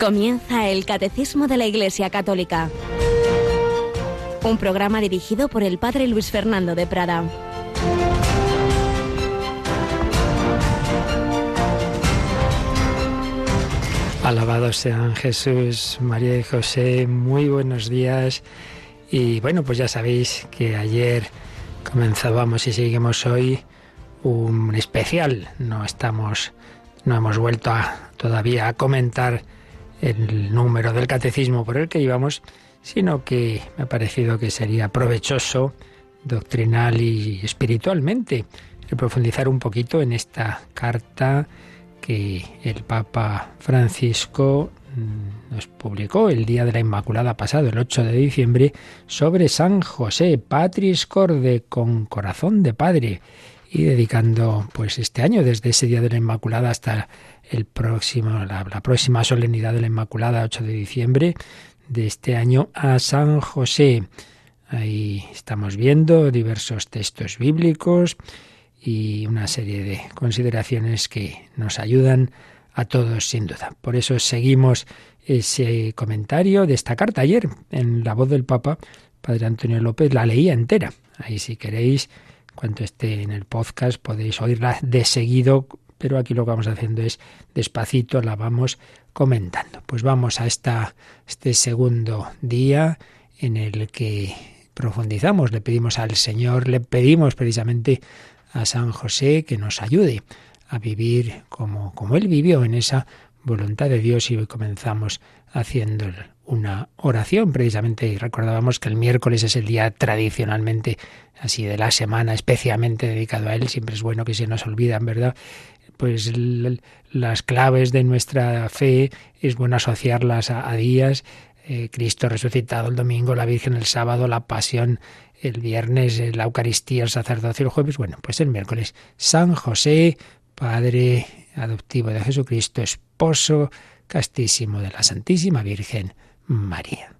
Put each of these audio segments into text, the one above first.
Comienza el Catecismo de la Iglesia Católica, un programa dirigido por el Padre Luis Fernando de Prada. Alabados sean Jesús, María y José, muy buenos días. Y bueno, pues ya sabéis que ayer comenzábamos y seguimos hoy un especial. No estamos, no hemos vuelto a, todavía a comentar el número del catecismo por el que íbamos, sino que me ha parecido que sería provechoso, doctrinal y espiritualmente, profundizar un poquito en esta carta que el Papa Francisco mm, nos publicó el día de la Inmaculada pasado, el 8 de diciembre, sobre San José, Patris Corde, con corazón de padre, y dedicando pues este año, desde ese día de la Inmaculada hasta el próximo, la, próxima solemnidad de la Inmaculada, 8 de diciembre de este año, a San José. Ahí estamos viendo diversos textos bíblicos y una serie de consideraciones que nos ayudan a todos sin duda. Por eso seguimos ese comentario de esta carta ayer en la voz del Papa, Padre Antonio López, la leía entera. Ahí si queréis, cuando esté en el podcast, podéis oírla de seguido, pero aquí lo que vamos haciendo es despacito, la vamos comentando. Pues vamos a esta, este segundo día en el que profundizamos, le pedimos al Señor, le pedimos precisamente a San José que nos ayude a vivir como, como Él vivió en esa voluntad de Dios y hoy comenzamos haciendo una oración precisamente recordábamos que el miércoles es el día tradicionalmente así de la semana especialmente dedicado a Él, siempre es bueno que se nos olvidan, ¿verdad? Pues las claves de nuestra fe es bueno asociarlas a, días, eh, Cristo resucitado el domingo, la Virgen el sábado, la pasión el viernes eh, la Eucaristía, el sacerdocio el jueves, bueno, pues el miércoles San José, Padre adoptivo de Jesucristo, esposo castísimo de la Santísima Virgen María.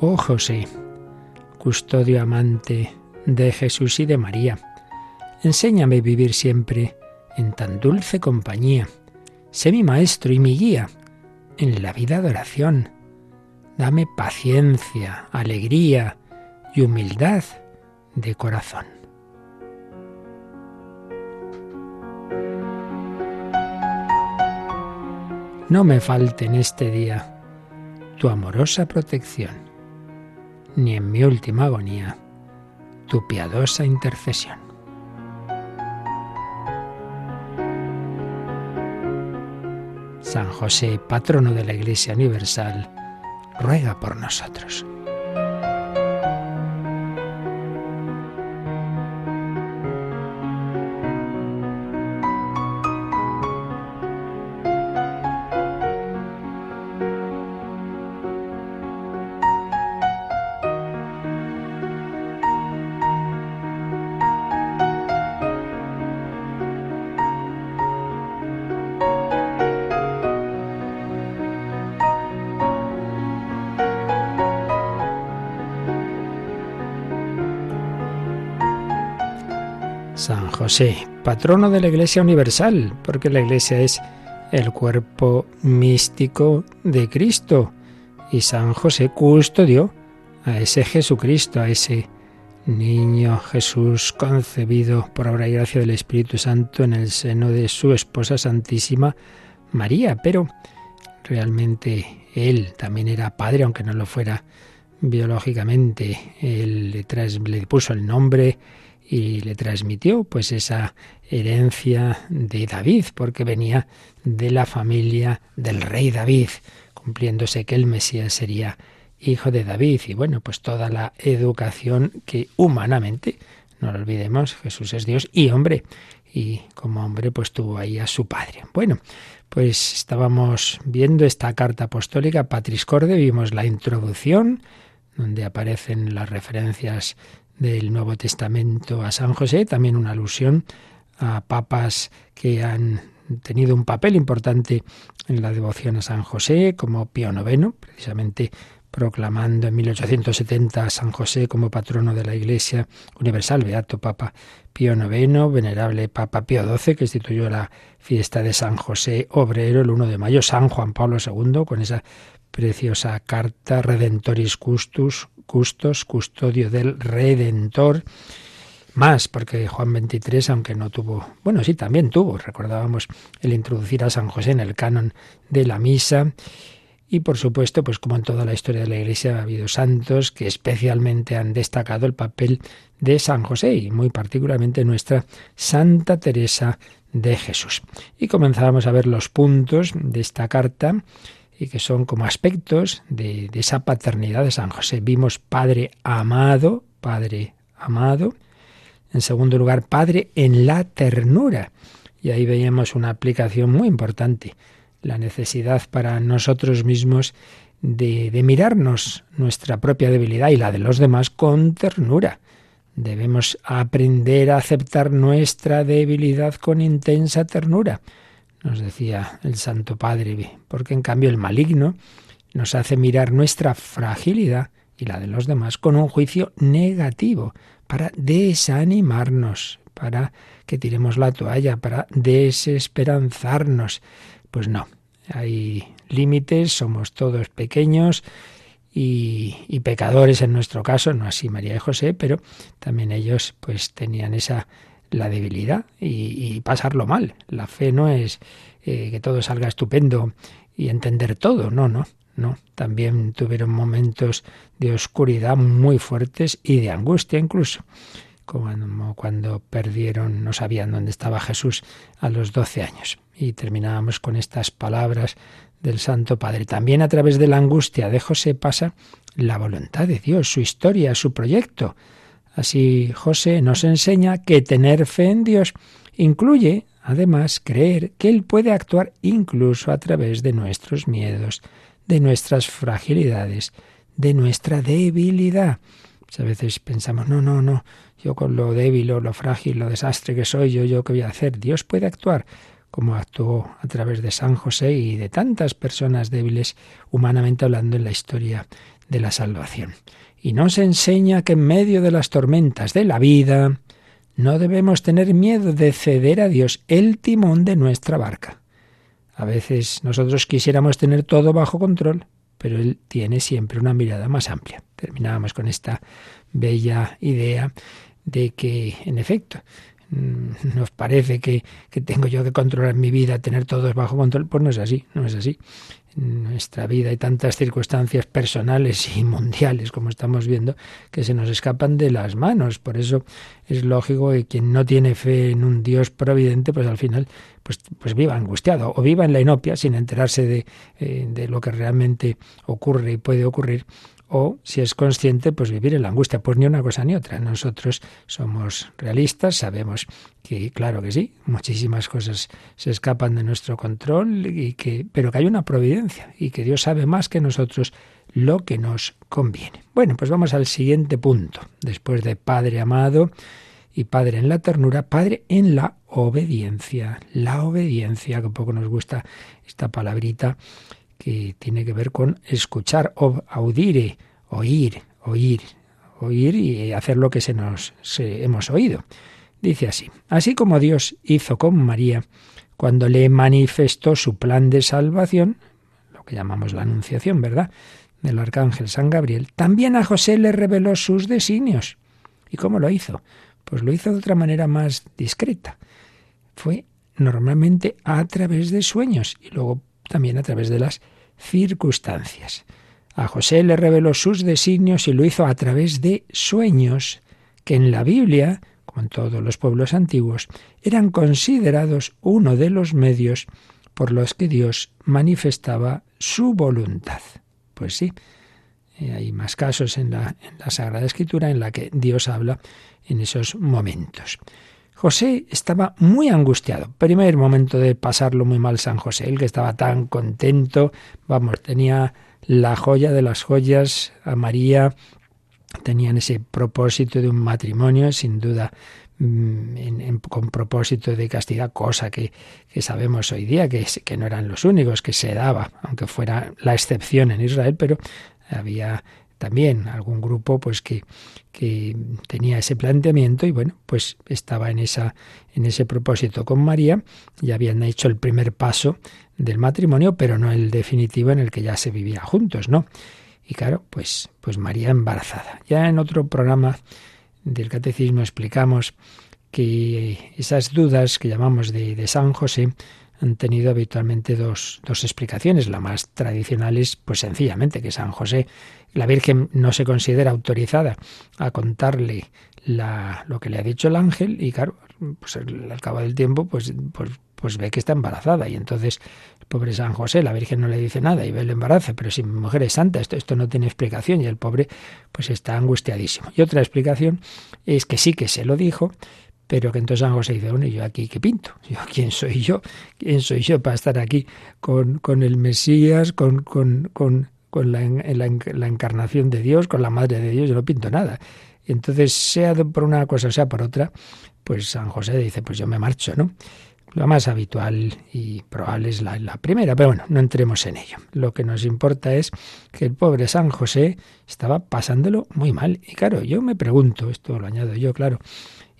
Oh José, custodio amante de Jesús y de María. Enséñame vivir siempre en tan dulce compañía. Sé mi maestro y mi guía en la vida de oración. Dame paciencia, alegría y humildad de corazón. No me falte en este día tu amorosa protección ni en mi última agonía, tu piadosa intercesión. San José, patrono de la Iglesia Universal, ruega por nosotros. José, patrono de la Iglesia Universal, porque la Iglesia es el cuerpo místico de Cristo y San José custodio a ese Jesucristo, a ese niño Jesús concebido por obra y gracia del Espíritu Santo en el seno de su esposa Santísima María, pero realmente él también era padre, aunque no lo fuera biológicamente. Él le puso el nombre y le transmitió pues esa herencia de David, porque venía de la familia del rey David, cumpliéndose que el Mesías sería hijo de David y bueno, pues toda la educación que humanamente, no lo olvidemos, Jesús es Dios y hombre, y como hombre pues tuvo ahí a su padre. Bueno, pues estábamos viendo esta carta apostólica Patris Corde, vimos la introducción donde aparecen las referencias del Nuevo Testamento a San José, también una alusión a papas que han tenido un papel importante en la devoción a San José, como Pío IX, precisamente proclamando en 1870 a San José como patrono de la Iglesia Universal, Beato Papa Pío IX, venerable Papa Pío XII, que instituyó la fiesta de San José Obrero el 1 de mayo, San Juan Pablo II, con esa preciosa carta Redentoris Custus, Custos, custodio del Redentor, más, porque Juan XXIII, aunque no tuvo, bueno, sí, también tuvo, recordábamos el introducir a San José en el canon de la misa, y por supuesto, pues como en toda la historia de la Iglesia ha habido santos que especialmente han destacado el papel de San José y muy particularmente nuestra Santa Teresa de Jesús. Y comenzábamos a ver los puntos de esta carta y que son como aspectos de, de esa paternidad de San José. Vimos Padre amado, Padre amado. En segundo lugar, Padre en la ternura. Y ahí veíamos una aplicación muy importante la necesidad para nosotros mismos de, de, mirarnos nuestra propia debilidad y la de los demás con ternura. Debemos aprender a aceptar nuestra debilidad con intensa ternura, nos decía el Santo Padre, porque en cambio el maligno nos hace mirar nuestra fragilidad y la de los demás con un juicio negativo, para desanimarnos, para que tiremos la toalla, para desesperanzarnos, pues no, hay límites, somos todos pequeños y, pecadores en nuestro caso, no así María y José, pero también ellos pues tenían esa la debilidad y, pasarlo mal. La fe no es eh, que todo salga estupendo y entender todo, no, no, no. También tuvieron momentos de oscuridad muy fuertes y de angustia incluso como cuando perdieron, no sabían dónde estaba Jesús a los doce años. Y terminábamos con estas palabras del Santo Padre. También a través de la angustia de José pasa la voluntad de Dios, su historia, su proyecto. Así José nos enseña que tener fe en Dios incluye, además, creer que Él puede actuar incluso a través de nuestros miedos, de nuestras fragilidades, de nuestra debilidad. Pues a veces pensamos, no, no, no, yo con lo débil o lo frágil, lo desastre que soy, yo, yo qué voy a hacer. Dios puede actuar como actuó a través de San José y de tantas personas débiles humanamente hablando en la historia de la salvación. Y nos enseña que en medio de las tormentas de la vida no debemos tener miedo de ceder a Dios el timón de nuestra barca. A veces nosotros quisiéramos tener todo bajo control, pero Él tiene siempre una mirada más amplia. Terminábamos con esta bella idea de que, en efecto, mm, nos parece que, que, tengo yo que controlar mi vida, tener todo bajo control, pues no es así, no es así. Nuestra vida hay tantas circunstancias personales y mundiales, como estamos viendo, que se nos escapan de las manos. Por eso es lógico que quien no tiene fe en un Dios providente, pues al final pues, pues viva angustiado o viva en la inopia sin enterarse de, eh, de lo que realmente ocurre y puede ocurrir o si es consciente, pues vivir en la angustia. Pues ni una cosa ni otra. Nosotros somos realistas, sabemos que, claro que sí, muchísimas cosas se escapan de nuestro control, y que, pero que hay una providencia y que Dios sabe más que nosotros lo que nos conviene. Bueno, pues vamos al siguiente punto. Después de Padre amado y Padre en la ternura, Padre en la obediencia. La obediencia, que poco nos gusta esta palabrita que tiene que ver con escuchar, o audire, oír, oír, oír y hacer lo que se nos hemos oído. Dice así: Así como Dios hizo con María cuando le manifestó su plan de salvación, lo que llamamos la anunciación, ¿verdad? Del arcángel San Gabriel, también a José le reveló sus designios. ¿Y cómo lo hizo? Pues lo hizo de otra manera más discreta. Fue normalmente a través de sueños y luego también a través de las circunstancias. A José le reveló sus designios y lo hizo a través de sueños que en la Biblia, como en todos los pueblos antiguos, eran considerados uno de los medios por los que Dios manifestaba su voluntad. Pues sí, eh, hay más casos en la, en la Sagrada Escritura en la que Dios habla en esos momentos. José estaba muy angustiado. Primer momento de pasarlo muy mal San José, el que estaba tan contento, vamos, tenía la joya de las joyas a María, tenían ese propósito de un matrimonio, sin duda mm, con propósito de castidad, cosa que, sabemos hoy día que, que no eran los únicos, que se daba, aunque fuera la excepción en Israel, pero había también algún grupo pues que, que, tenía ese planteamiento y bueno pues estaba en esa en ese propósito con María y habían hecho el primer paso del matrimonio pero no el definitivo en el que ya se vivía juntos no y claro pues pues María embarazada. Ya en otro programa del catecismo explicamos que esas dudas que llamamos de, de San José han tenido habitualmente dos, dos explicaciones. La más tradicional es, pues sencillamente, que San José, la Virgen no se considera autorizada a contarle la, lo que le ha dicho el ángel y claro, pues al cabo del tiempo, pues, pues, pues ve que está embarazada y entonces el pobre San José, la Virgen no le dice nada y ve el embarazo, pero si mi mujer es santa, esto, esto no tiene explicación y el pobre pues está angustiadísimo. Y otra explicación es que sí que se lo dijo, pero que entonces San José dice, bueno, ¿y yo aquí qué pinto? ¿Yo quién soy yo? ¿Quién soy yo para estar aquí con, con el Mesías, con, con, con, con la, la, encarnación de Dios, con la Madre de Dios? Yo no pinto nada. Entonces, sea por una cosa, sea por otra, pues San José dice, pues yo me marcho, ¿no? Lo más habitual y probable es la, la, primera, pero bueno, no entremos en ello. Lo que nos importa es que el pobre San José estaba pasándolo muy mal. Y claro, yo me pregunto, esto lo añado yo, claro,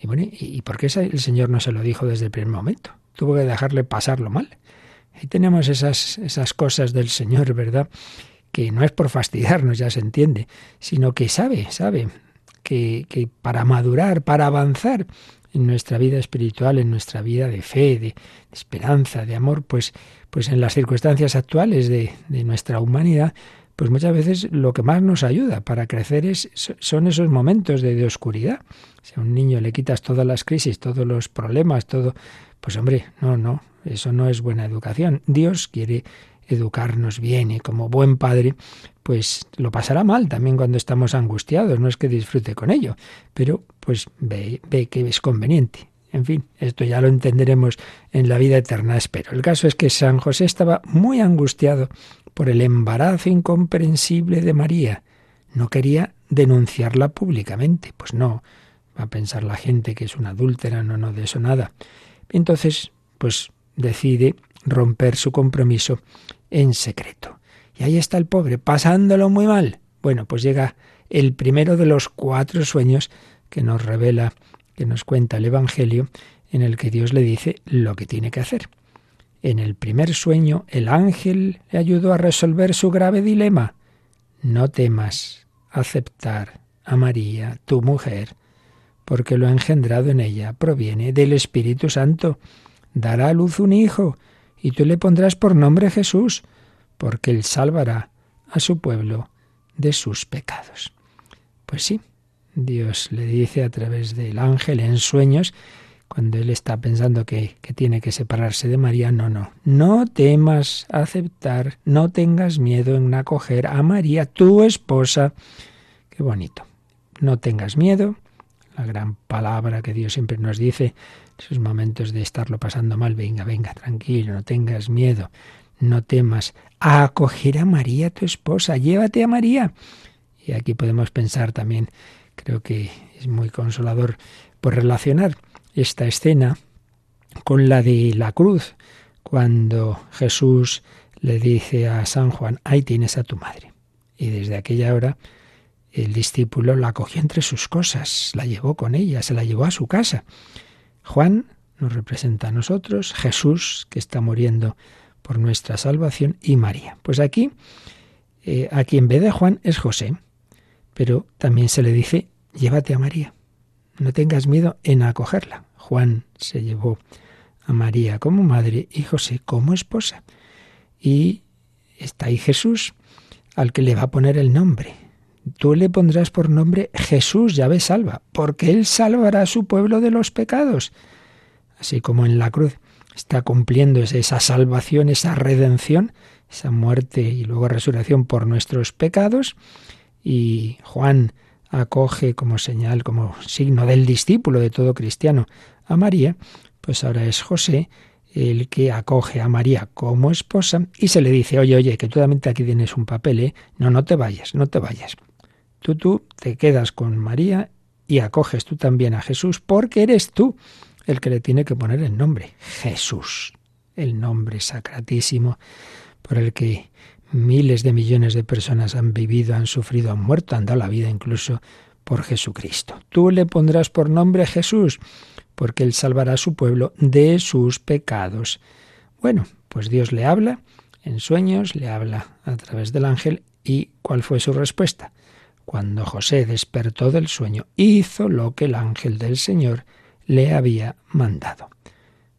y bueno, ¿y por qué el Señor no se lo dijo desde el primer momento? Tuvo que dejarle pasarlo mal. Ahí tenemos esas, esas cosas del Señor, ¿verdad? Que no es por fastidiarnos, ya se entiende, sino que sabe, sabe que, que para madurar, para avanzar en nuestra vida espiritual, en nuestra vida de fe, de, esperanza, de amor, pues, pues en las circunstancias actuales de, de nuestra humanidad, pues muchas veces lo que más nos ayuda para crecer es, son esos momentos de, oscuridad. Si a un niño le quitas todas las crisis, todos los problemas, todo, pues hombre, no, no, eso no es buena educación. Dios quiere educarnos bien y como buen padre, pues lo pasará mal también cuando estamos angustiados, no es que disfrute con ello, pero pues ve, ve que es conveniente. En fin, esto ya lo entenderemos en la vida eterna, espero. El caso es que San José estaba muy angustiado por el embarazo incomprensible de María. No quería denunciarla públicamente. Pues no, va a pensar la gente que es una adúltera, no, no, de eso nada. Entonces, pues decide romper su compromiso en secreto. Y ahí está el pobre, pasándolo muy mal. Bueno, pues llega el primero de los cuatro sueños que nos revela, que nos cuenta el Evangelio, en el que Dios le dice lo que tiene que hacer. En el primer sueño el ángel le ayudó a resolver su grave dilema. No temas aceptar a María, tu mujer, porque lo engendrado en ella proviene del Espíritu Santo. Dará a luz un hijo, y tú le pondrás por nombre Jesús, porque él salvará a su pueblo de sus pecados. Pues sí, Dios le dice a través del ángel en sueños cuando él está pensando que, tiene que separarse de María, no, no, no temas aceptar, no tengas miedo en acoger a María, tu esposa. Qué bonito. No tengas miedo, la gran palabra que Dios siempre nos dice, esos momentos de estarlo pasando mal, venga, venga, tranquilo, no tengas miedo, no temas, a acoger a María, tu esposa, llévate a María. Y aquí podemos pensar también, creo que es muy consolador, por relacionar esta escena con la de la cruz, cuando Jesús le dice a San Juan, ahí tienes a tu madre. Y desde aquella hora el discípulo la cogió entre sus cosas, la llevó con ella, se la llevó a su casa. Juan nos representa a nosotros, Jesús, que está muriendo por nuestra salvación, y María. Pues aquí, eh, aquí en vez de Juan es José, pero también se le dice, llévate a María, no tengas miedo en acogerla. Juan se llevó a María como madre y José como esposa. Y está ahí Jesús, al que le va a poner el nombre. Tú le pondrás por nombre Jesús, llave salva, porque Él salvará a su pueblo de los pecados. Así como en la cruz está cumpliendo esa salvación, esa redención, esa muerte y luego resurrección por nuestros pecados. Y Juan acoge como señal, como signo del discípulo de todo cristiano a María, pues ahora es José el que acoge a María como esposa y se le dice, oye, oye, que tú también aquí tienes un papel, ¿eh? No, no te vayas, no te vayas. Tú, tú te quedas con María y acoges tú también a Jesús, porque eres tú el que le tiene que poner el nombre, Jesús, el nombre sacratísimo por el que miles de millones de personas han vivido, han sufrido, han muerto, han dado la vida incluso por Jesucristo. Tú le pondrás por nombre Jesús, porque él salvará a su pueblo de sus pecados. Bueno, pues Dios le habla en sueños, le habla a través del ángel y ¿cuál fue su respuesta? Cuando José despertó del sueño, hizo lo que el ángel del Señor le había mandado.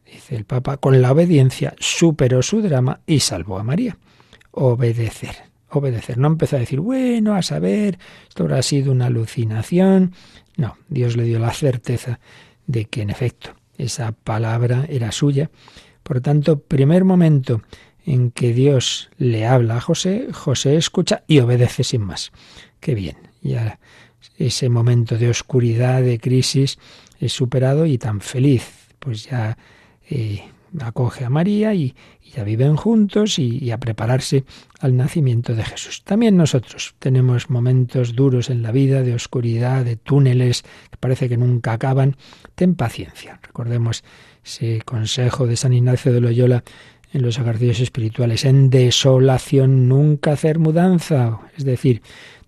Dice el Papa, con la obediencia superó su drama y salvó a María. Obedecer, obedecer. No empezó a decir, bueno, a saber, esto habrá sido una alucinación. No, Dios le dio la certeza de que en efecto esa palabra era suya. Por tanto, primer momento en que Dios le habla a José, José escucha y obedece sin más. Qué bien. Ya ese momento de oscuridad, de crisis, es superado y tan feliz. Pues ya eh, acoge a María y, ya viven juntos y, a prepararse al nacimiento de Jesús. También nosotros tenemos momentos duros en la vida, de oscuridad, de túneles que parece que nunca acaban. Ten paciencia. Recordemos ese consejo de San Ignacio de Loyola en los ejercicios espirituales. En desolación nunca hacer mudanza. Es decir,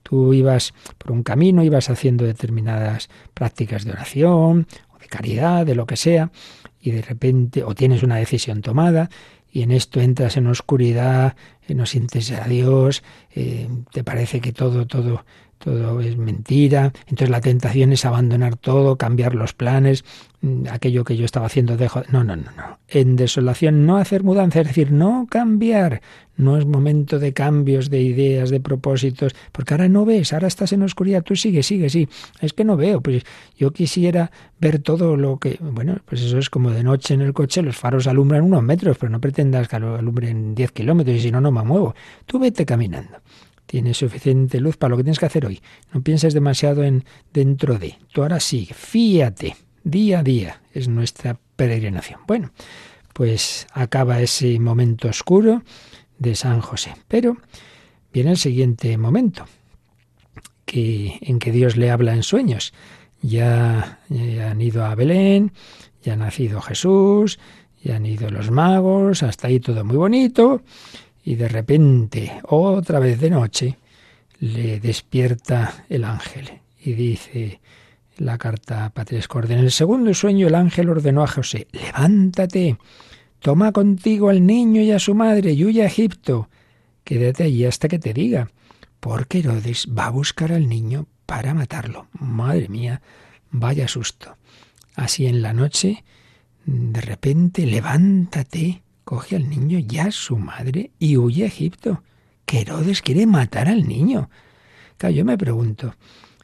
tú ibas por un camino, ibas haciendo determinadas prácticas de oración o de caridad, de lo que sea, y de repente o tienes una decisión tomada y en esto entras en oscuridad, eh, no sientes a Dios, eh, te parece que todo, todo, todo es mentira, entonces la tentación es abandonar todo, cambiar los planes, mm, aquello que yo estaba haciendo dejo. No, no, no, no. En desolación no hacer mudanza, es decir, no cambiar, no es momento de cambios, de ideas, de propósitos, porque ahora no ves, ahora estás en oscuridad, tú sigue, sigue, sí. Es que no veo, pues yo quisiera ver todo lo que... Bueno, pues eso es como de noche en el coche, los faros alumbran unos metros, pero no pretendas que alumbren 10 kilómetros y si no, no me muevo. Tú vete caminando. Tienes suficiente luz para lo que tienes que hacer hoy. No pienses demasiado en dentro de. Tú ahora sí, fíate. Día a día es nuestra peregrinación. Bueno, pues acaba ese momento oscuro de San José. Pero viene el siguiente momento, en que Dios le habla en sueños. Ya, ya, han ido a Belén, ya ha nacido Jesús, ya han ido los magos, hasta ahí todo muy bonito, y de repente, otra vez de noche, le despierta el ángel y dice la carta Patria En el segundo sueño el ángel ordenó a José, levántate, Toma contigo al niño y a su madre y huye a Egipto. Quédate allí hasta que te diga, porque Herodes va a buscar al niño para matarlo. Madre mía, vaya susto. Así en la noche, de repente, levántate, coge al niño y a su madre y huye a Egipto. Que Herodes quiere matar al niño. Claro, yo me pregunto,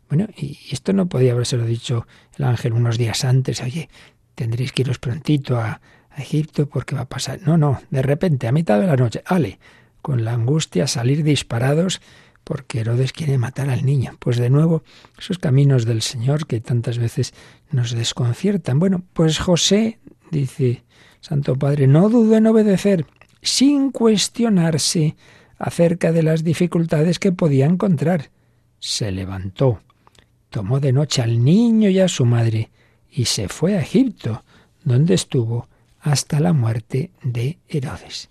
bueno, y esto no podía haberse dicho el ángel unos días antes, oye, tendréis que iros prontito a, Egipto porque va a pasar. No, no, de repente, a mitad de la noche, ale, con la angustia salir disparados porque Herodes quiere matar al niño. Pues de nuevo, esos caminos del Señor que tantas veces nos desconciertan. Bueno, pues José, dice Santo Padre, no dudo en obedecer, sin cuestionarse acerca de las dificultades que podía encontrar. Se levantó, tomó de noche al niño y a su madre, y se fue a Egipto, donde estuvo hasta la muerte de Herodes.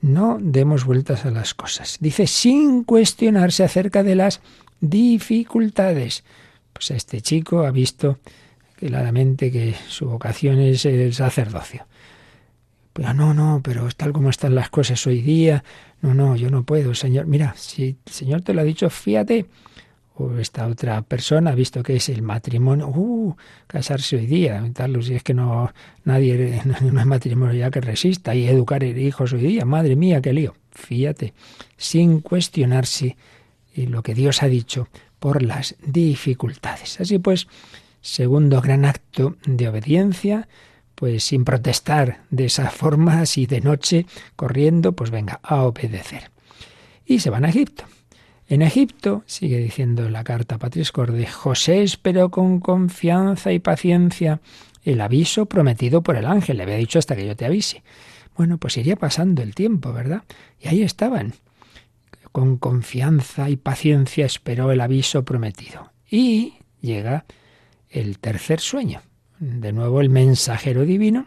No demos vueltas a las cosas. Dice, sin cuestionarse acerca de las dificultades. Pues este chico ha visto claramente que su vocación es el sacerdocio. Pero no, no, pero tal como están las cosas hoy día, no, no, yo no puedo, Señor. Mira, si el Señor te lo ha dicho, fíjate, o esta otra persona ha visto que es el matrimonio, uh, casarse hoy día, tal, si es que no nadie no hay matrimonio ya que resista y educar hijos hoy día, madre mía, qué lío. Fíjate, sin cuestionarse lo que Dios ha dicho por las dificultades. Así pues, segundo gran acto de obediencia, pues sin protestar de esa forma, así de noche, corriendo, pues venga, a obedecer. Y se van a Egipto. En Egipto, sigue diciendo la carta Patris Corde, José esperó con confianza y paciencia el aviso prometido por el ángel. Le había dicho hasta que yo te avise. Bueno, pues iría pasando el tiempo, ¿verdad? Y ahí estaban. Con confianza y paciencia esperó el aviso prometido. Y llega el tercer sueño. De nuevo el mensajero divino,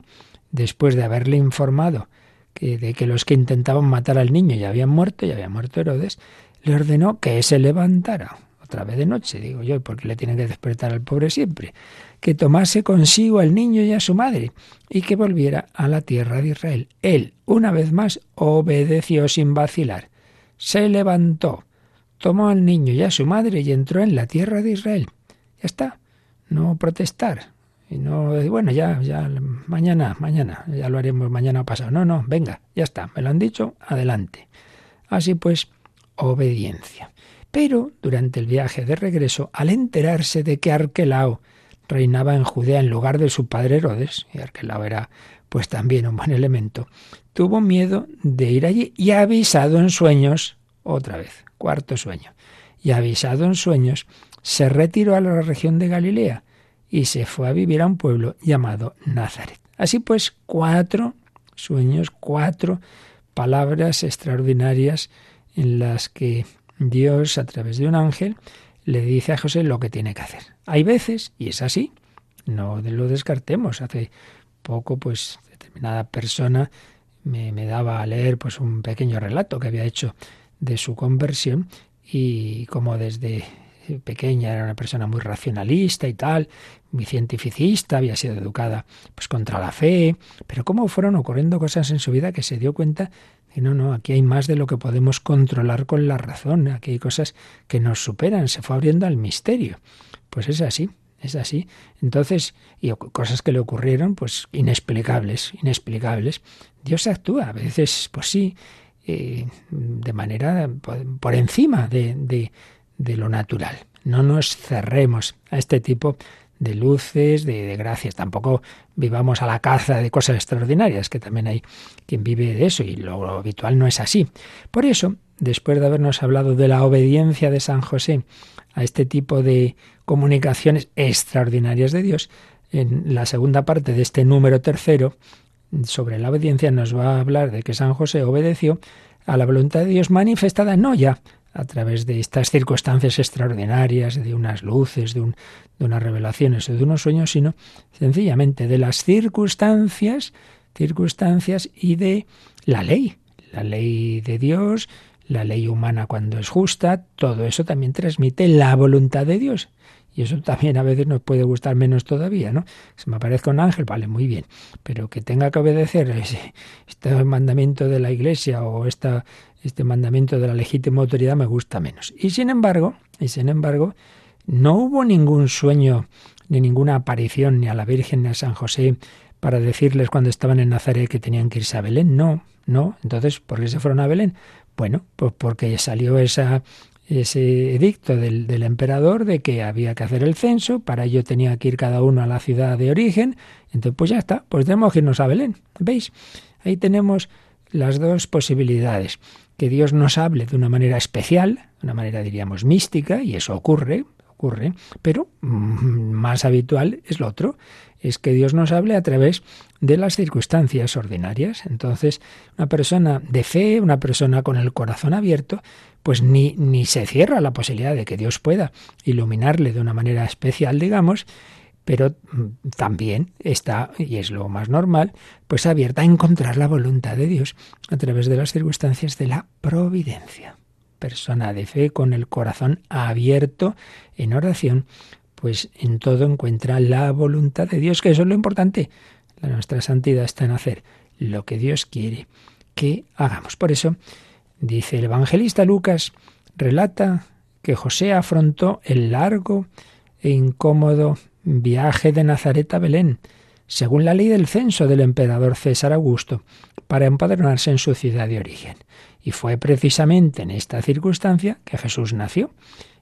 después de haberle informado que, de que los que intentaban matar al niño ya habían muerto, ya había muerto Herodes, le ordenó que se levantara, otra vez de noche, digo yo, porque le tienen que despertar al pobre siempre, que tomase consigo al niño y a su madre, y que volviera a la tierra de Israel. Él, una vez más, obedeció sin vacilar. Se levantó, tomó al niño y a su madre y entró en la tierra de Israel. Ya está, no protestar. Y no, bueno, ya, ya, mañana, mañana, ya lo haremos mañana o pasado. No, no, venga, ya está, me lo han dicho, adelante. Así pues, obediencia. Pero durante el viaje de regreso, al enterarse de que Arquelao reinaba en Judea en lugar de su padre Herodes, y Arquelao era pues también un buen elemento, tuvo miedo de ir allí y avisado en sueños, otra vez, cuarto sueño, y avisado en sueños, se retiró a la región de Galilea y se fue a vivir a un pueblo llamado Nazaret. Así pues, cuatro sueños, cuatro palabras extraordinarias en las que Dios, a través de un ángel, le dice a José lo que tiene que hacer. Hay veces, y es así, no lo descartemos. Hace poco, pues, determinada persona me, daba a leer pues un pequeño relato que había hecho de su conversión y como desde pequeña era una persona muy racionalista y tal, muy cientificista, había sido educada pues contra la fe, pero cómo fueron ocurriendo cosas en su vida que se dio cuenta y no, no, aquí hay más de lo que podemos controlar con la razón, aquí hay cosas que nos superan, se fue abriendo al misterio. Pues es así, es así. Entonces, y cosas que le ocurrieron, pues inexplicables, inexplicables. Dios actúa, a veces, pues sí, eh, de manera por, encima de, de, de, lo natural. No nos cerremos a este tipo de luces, de, gracias. Tampoco vivamos a la caza de cosas extraordinarias, que también hay quien vive de eso y lo, habitual no es así. Por eso, después de habernos hablado de la obediencia de San José a este tipo de comunicaciones extraordinarias de Dios, en la segunda parte de este número tercero, sobre la obediencia, nos va a hablar de que San José obedeció a la voluntad de Dios manifestada no ya a través de estas circunstancias extraordinarias, de unas luces, de, un, de unas revelaciones o de unos sueños, sino sencillamente de las circunstancias, circunstancias y de la ley, la ley de Dios, la ley humana cuando es justa, todo eso también transmite la voluntad de Dios. Y eso también a veces nos puede gustar menos todavía, ¿no? Si me aparezca un ángel, vale, muy bien. Pero que tenga que obedecer este mandamiento de la iglesia o esta, este mandamiento de la legítima autoridad me gusta menos. Y sin embargo, y sin embargo, no hubo ningún sueño, ni ninguna aparición, ni a la Virgen ni a San José, para decirles cuando estaban en Nazaret que tenían que irse a Belén. No, no. Entonces, ¿por qué se fueron a Belén? Bueno, pues porque salió esa ese edicto del, del, emperador de que había que hacer el censo, para ello tenía que ir cada uno a la ciudad de origen, entonces pues ya está, pues tenemos que irnos a Belén, ¿veis? Ahí tenemos las dos posibilidades, que Dios nos hable de una manera especial, de una manera diríamos mística, y eso ocurre, ocurre, pero mm, más habitual es lo otro, es que Dios nos hable a través de las circunstancias ordinarias. Entonces, una persona de fe, una persona con el corazón abierto, pues ni, ni se cierra la posibilidad de que Dios pueda iluminarle de una manera especial, digamos, pero mm, también está, y es lo más normal, pues abierta a encontrar la voluntad de Dios a través de las circunstancias de la providencia. Persona de fe con el corazón abierto en oración, pues en todo encuentra la voluntad de Dios, que eso es lo importante. La nuestra santidad está en hacer lo que Dios quiere que hagamos. Por eso, dice el evangelista Lucas, relata que José afrontó el largo e incómodo viaje de Nazaret a Belén, según la ley del censo del emperador César Augusto, para empadronarse en su ciudad de origen. Y fue precisamente en esta circunstancia que Jesús nació,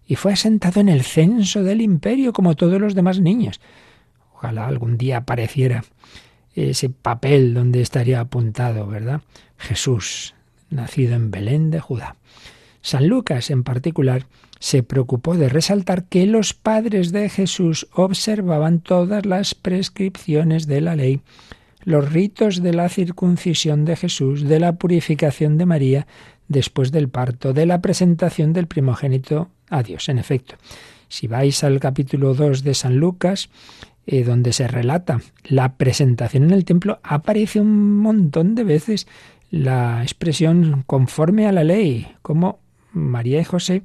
y fue asentado en el censo del imperio como todos los demás niños. Ojalá algún día apareciera ese papel donde estaría apuntado, ¿verdad? Jesús, nacido en Belén de Judá. San Lucas, en particular, se preocupó de resaltar que los padres de Jesús observaban todas las prescripciones de la ley, los ritos de la circuncisión de Jesús, de la purificación de María después del parto, de la presentación del primogénito a Dios. En efecto, Si vais al capítulo 2 de San Lucas, eh, donde se relata la presentación en el templo, aparece un montón de veces la expresión conforme a la ley, como María y José,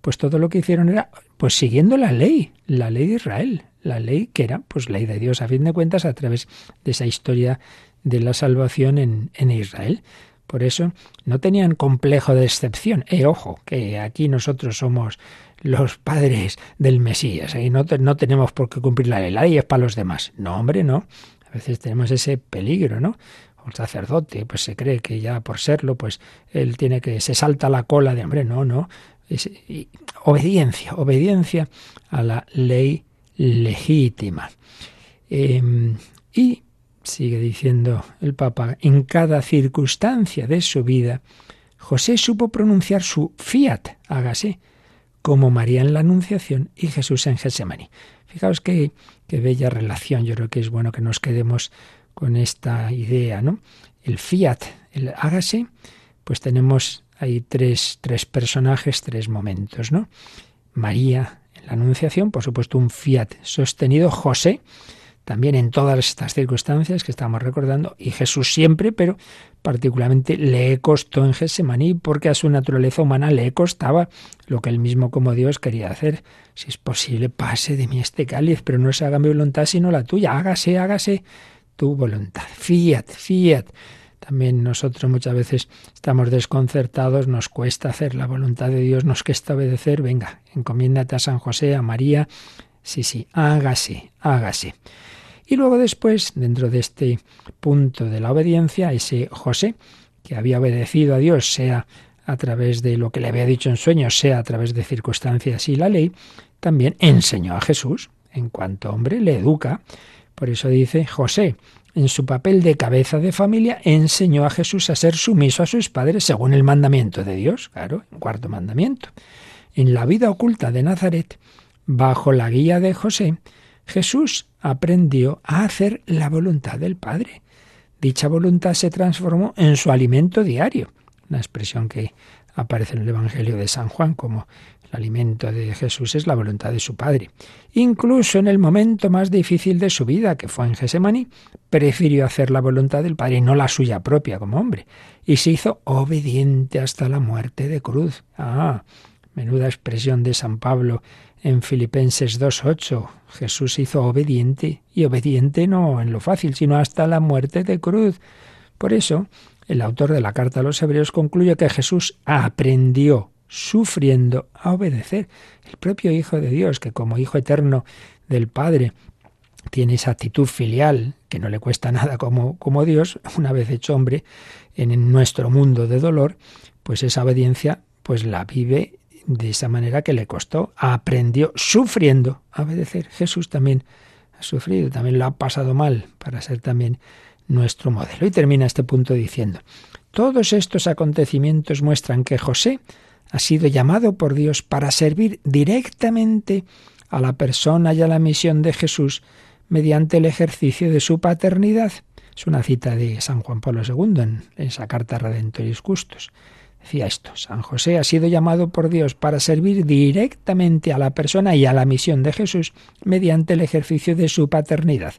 pues todo lo que hicieron era pues siguiendo la ley, la ley de Israel, la ley que era pues ley de Dios a fin de cuentas a través de esa historia de la salvación en, en Israel. Por eso no tenían complejo de excepción. Eh, ojo, que aquí nosotros somos los padres del Mesías y no, no tenemos por qué cumplir la ley. La ley es para los demás. No, hombre, no. A veces tenemos ese peligro, ¿no? Un sacerdote, pues se cree que ya por serlo, pues él tiene que, se salta la cola de hombre, no, no. Es, obediencia, obediencia a la ley legítima. Em, y sigue diciendo el Papa, en cada circunstancia de su vida, José supo pronunciar su fiat, hágase, como María en la Anunciación y Jesús en Gesemaní. Fijaos qué, qué bella relación, yo creo que es bueno que nos quedemos con esta idea, ¿no? El fiat, el hágase, pues tenemos ahí tres, tres personajes, tres momentos, ¿no? María en la Anunciación, por supuesto un fiat sostenido, José, también en todas estas circunstancias que estamos recordando, y Jesús siempre, pero particularmente le costó en Gesemaní, porque a su naturaleza humana le costaba lo que él mismo como Dios quería hacer. Si es posible, pase de mí este cáliz, pero no se haga mi voluntad sino la tuya. Hágase, hágase tu voluntad. Fiat, fiat. También nosotros muchas veces estamos desconcertados, nos cuesta hacer la voluntad de Dios, nos cuesta obedecer. Venga, encomiéndate a San José, a María. Sí, sí, hágase, hágase. Y luego después, dentro de este punto de la obediencia, ese José, que había obedecido a Dios, sea a través de lo que le había dicho en sueños, sea a través de circunstancias y la ley, también enseñó a Jesús. En cuanto hombre, le educa. Por eso dice José, en su papel de cabeza de familia, enseñó a Jesús a ser sumiso a sus padres según el mandamiento de Dios, claro, el cuarto mandamiento. En la vida oculta de Nazaret, bajo la guía de José, Jesús aprendió a hacer la voluntad del Padre. Dicha voluntad se transformó en su alimento diario, una expresión que aparece en el Evangelio de San Juan como el alimento de Jesús es la voluntad de su Padre. Incluso en el momento más difícil de su vida, que fue en Gesemaní, prefirió hacer la voluntad del Padre y no la suya propia como hombre, y se hizo obediente hasta la muerte de cruz. Ah, menuda expresión de San Pablo en Filipenses 2.8. Jesús hizo obediente, y obediente no en lo fácil, sino hasta la muerte de cruz. Por eso, el autor de la carta a los Hebreos concluye que Jesús aprendió sufriendo a obedecer. El propio Hijo de Dios, que como Hijo eterno del Padre, tiene esa actitud filial que no le cuesta nada como, como Dios, una vez hecho hombre en nuestro mundo de dolor, pues esa obediencia pues la vive de esa manera que le costó, aprendió sufriendo a obedecer. Jesús también ha sufrido, también lo ha pasado mal para ser también nuestro modelo. Y termina este punto diciendo, todos estos acontecimientos muestran que José ha sido llamado por Dios para servir directamente a la persona y a la misión de Jesús mediante el ejercicio de su paternidad. Es una cita de San Juan Pablo II en esa carta Redentoris Custos. Decía esto, San José ha sido llamado por Dios para servir directamente a la persona y a la misión de Jesús mediante el ejercicio de su paternidad.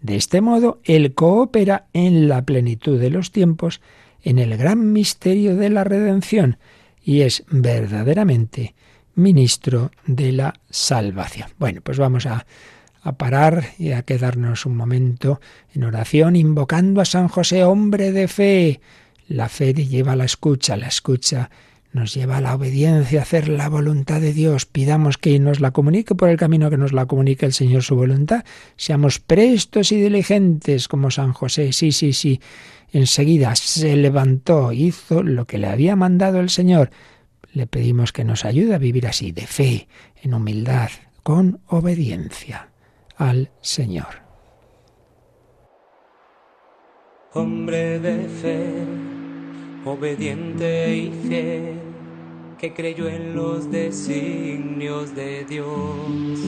De este modo, él coopera en la plenitud de los tiempos en el gran misterio de la redención y es verdaderamente ministro de la salvación. Bueno, pues vamos a, a parar y a quedarnos un momento en oración invocando a San José, hombre de fe, la fe lleva a la escucha, la escucha nos lleva a la obediencia, a hacer la voluntad de Dios. Pidamos que nos la comunique por el camino que nos la comunique el Señor su voluntad. Seamos prestos y diligentes como San José. Sí, sí, sí. Enseguida se levantó, hizo lo que le había mandado el Señor. Le pedimos que nos ayude a vivir así, de fe, en humildad, con obediencia al Señor. Hombre de fe obediente y fiel, que creyó en los designios de Dios.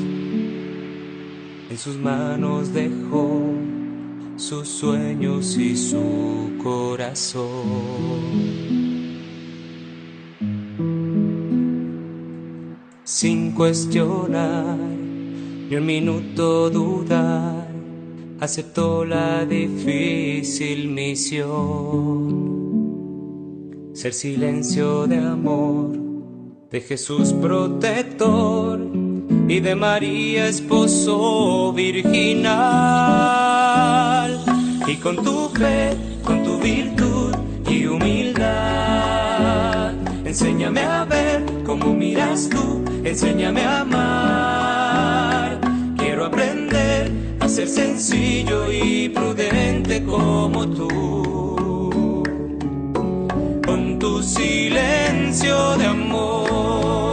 En sus manos dejó sus sueños y su corazón. sin cuestionar, ni un minuto dudar, aceptó la difícil misión. Ser silencio de amor, de Jesús protector y de María esposo virginal. Y con tu fe, con tu virtud y humildad, enséñame a ver cómo miras tú enséñame a amar. Quiero aprender a ser sencillo y prudente como tú. Con tu silencio de amor.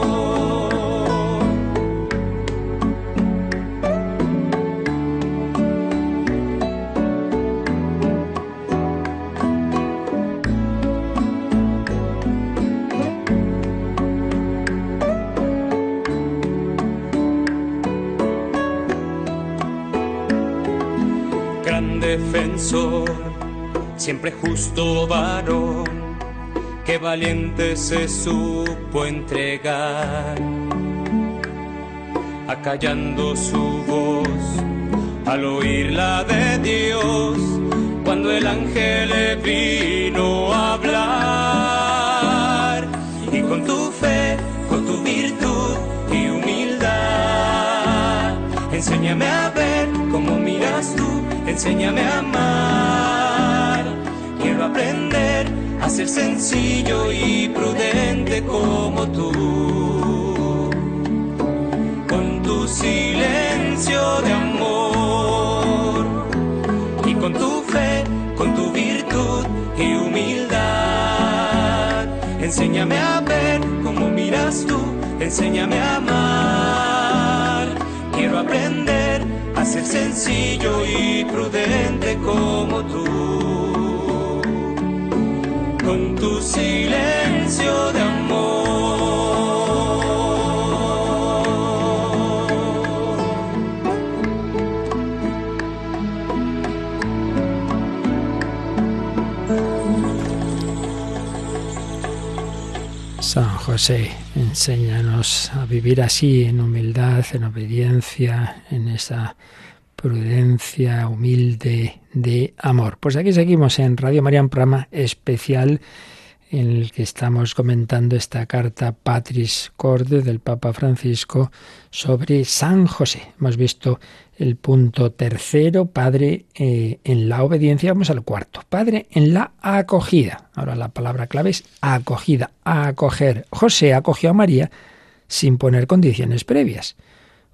Defensor, siempre justo varón, que valiente se supo entregar, acallando su voz al oír la de Dios, cuando el ángel le vino a hablar, y con tu fe, con tu virtud y humildad, enséñame a enséñame a amar. Quiero aprender a ser sencillo y prudente como tú. Con tu silencio de amor y con tu fe, con tu virtud y humildad. Enséñame a ver cómo miras tú, enséñame a amar. Quiero aprender ser sencillo y prudente como tú, con tu silencio de amor. San José, enséñanos a vivir así, en humildad, en obediencia, en esa prudencia humilde de amor. Pues aquí seguimos en Radio María, un programa especial en el que estamos comentando esta carta Patris Corde del Papa Francisco sobre San José. Hemos visto el punto tercero, Padre eh, en la obediencia. Vamos al cuarto, Padre en la acogida. Ahora la palabra clave es acogida, acoger. José acogió a María sin poner condiciones previas.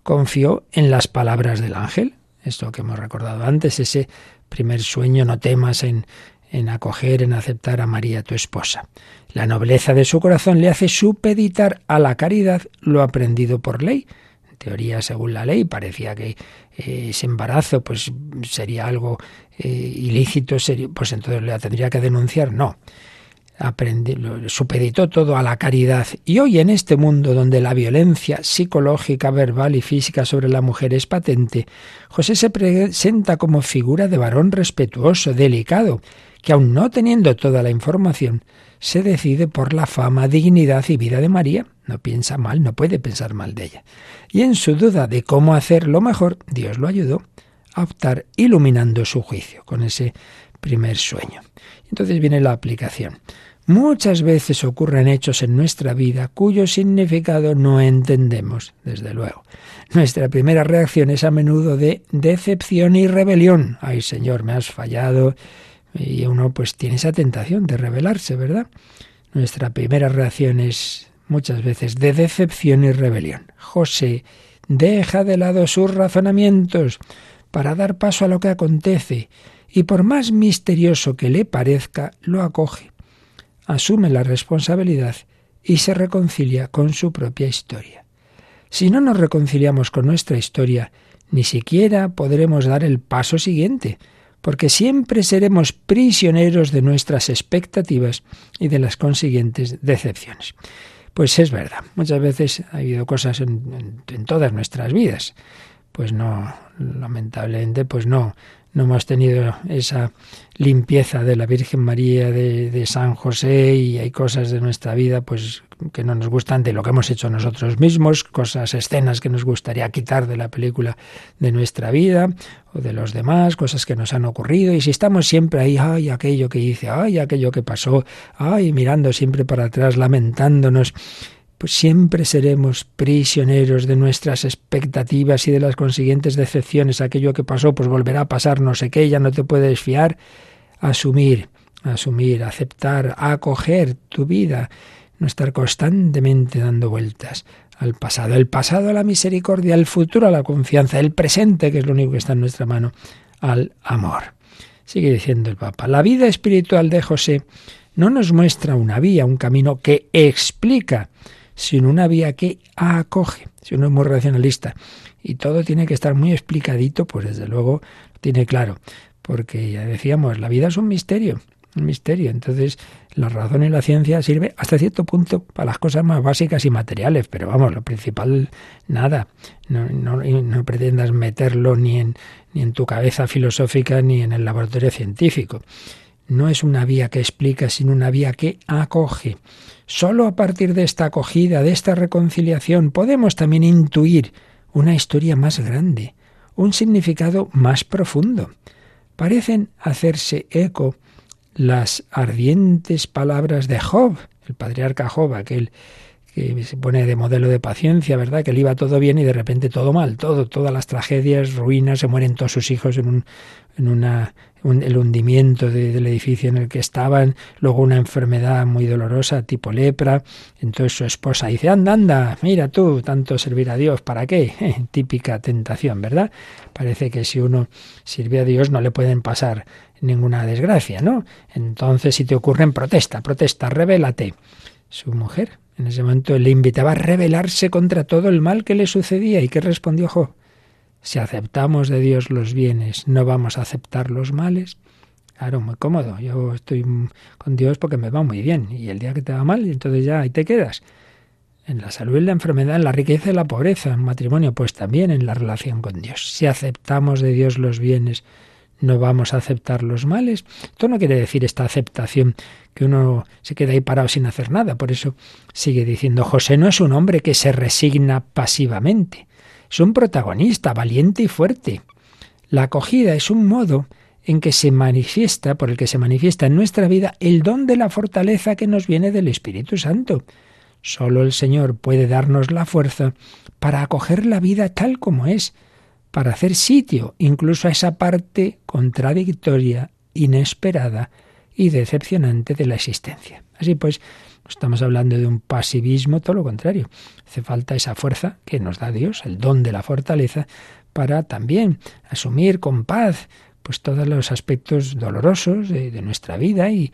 Confió en las palabras del ángel, esto que hemos recordado antes, ese primer sueño, no temas en, en acoger, en aceptar a María tu esposa. La nobleza de su corazón le hace supeditar a la caridad lo aprendido por ley. Teoría, según la ley, parecía que eh, ese embarazo pues sería algo eh, ilícito, pues entonces le tendría que denunciar. No supeditó todo a la caridad. Y hoy en este mundo donde la violencia psicológica, verbal y física sobre la mujer es patente, José se presenta como figura de varón respetuoso, delicado, que aun no teniendo toda la información, se decide por la fama, dignidad y vida de María. No piensa mal, no puede pensar mal de ella. Y en su duda de cómo hacerlo mejor, Dios lo ayudó a optar iluminando su juicio con ese primer sueño. Entonces viene la aplicación. Muchas veces ocurren hechos en nuestra vida cuyo significado no entendemos, desde luego. Nuestra primera reacción es a menudo de decepción y rebelión. Ay Señor, me has fallado. Y uno pues tiene esa tentación de rebelarse, ¿verdad? Nuestra primera reacción es muchas veces de decepción y rebelión. José deja de lado sus razonamientos para dar paso a lo que acontece y por más misterioso que le parezca, lo acoge, asume la responsabilidad y se reconcilia con su propia historia. Si no nos reconciliamos con nuestra historia, ni siquiera podremos dar el paso siguiente, porque siempre seremos prisioneros de nuestras expectativas y de las consiguientes decepciones. Pues es verdad, muchas veces ha habido cosas en, en todas nuestras vidas, pues no, lamentablemente, pues no, no hemos tenido esa limpieza de la Virgen María, de, de, San José, y hay cosas de nuestra vida pues que no nos gustan de lo que hemos hecho nosotros mismos, cosas, escenas que nos gustaría quitar de la película de nuestra vida o de los demás, cosas que nos han ocurrido, y si estamos siempre ahí, ay, aquello que hice, ay, aquello que pasó, ay, mirando siempre para atrás, lamentándonos, pues siempre seremos prisioneros de nuestras expectativas y de las consiguientes decepciones. Aquello que pasó, pues volverá a pasar, no sé qué, ya no te puedes fiar. Asumir, asumir, aceptar, acoger tu vida, no estar constantemente dando vueltas al pasado. El pasado a la misericordia, el futuro a la confianza, el presente, que es lo único que está en nuestra mano, al amor. Sigue diciendo el Papa, la vida espiritual de José no nos muestra una vía, un camino que explica sino una vía que acoge. Si uno es muy racionalista y todo tiene que estar muy explicadito, pues desde luego tiene claro. Porque ya decíamos, la vida es un misterio, un misterio. Entonces, la razón y la ciencia sirve hasta cierto punto para las cosas más básicas y materiales, pero vamos, lo principal, nada. No, no, no pretendas meterlo ni en, ni en tu cabeza filosófica ni en el laboratorio científico. No es una vía que explica, sino una vía que acoge. Solo a partir de esta acogida, de esta reconciliación, podemos también intuir una historia más grande, un significado más profundo. Parecen hacerse eco las ardientes palabras de Job, el patriarca Job, aquel que se pone de modelo de paciencia, ¿verdad? Que le iba todo bien y de repente todo mal, todo, todas las tragedias, ruinas, se mueren todos sus hijos en, un, en una el hundimiento del edificio en el que estaban, luego una enfermedad muy dolorosa tipo lepra. Entonces su esposa dice, anda, anda, mira tú, tanto servir a Dios, ¿para qué? típica tentación, ¿verdad? Parece que si uno sirve a Dios no le pueden pasar ninguna desgracia, ¿no? Entonces si te ocurren, protesta, protesta, revélate. Su mujer en ese momento le invitaba a rebelarse contra todo el mal que le sucedía. ¿Y qué respondió Job? Si aceptamos de Dios los bienes, no vamos a aceptar los males. Claro, muy cómodo. Yo estoy con Dios porque me va muy bien. Y el día que te va mal, entonces ya ahí te quedas. En la salud y la enfermedad, en la riqueza y la pobreza, en matrimonio, pues también en la relación con Dios. Si aceptamos de Dios los bienes, no vamos a aceptar los males. Esto no quiere decir esta aceptación que uno se queda ahí parado sin hacer nada. Por eso sigue diciendo, José no es un hombre que se resigna pasivamente es un protagonista valiente y fuerte. La acogida es un modo en que se manifiesta, por el que se manifiesta en nuestra vida el don de la fortaleza que nos viene del Espíritu Santo. Solo el Señor puede darnos la fuerza para acoger la vida tal como es, para hacer sitio incluso a esa parte contradictoria, inesperada y decepcionante de la existencia. Así pues, estamos hablando de un pasivismo, todo lo contrario. Hace falta esa fuerza que nos da Dios, el don de la fortaleza, para también asumir con paz pues todos los aspectos dolorosos de, nuestra vida y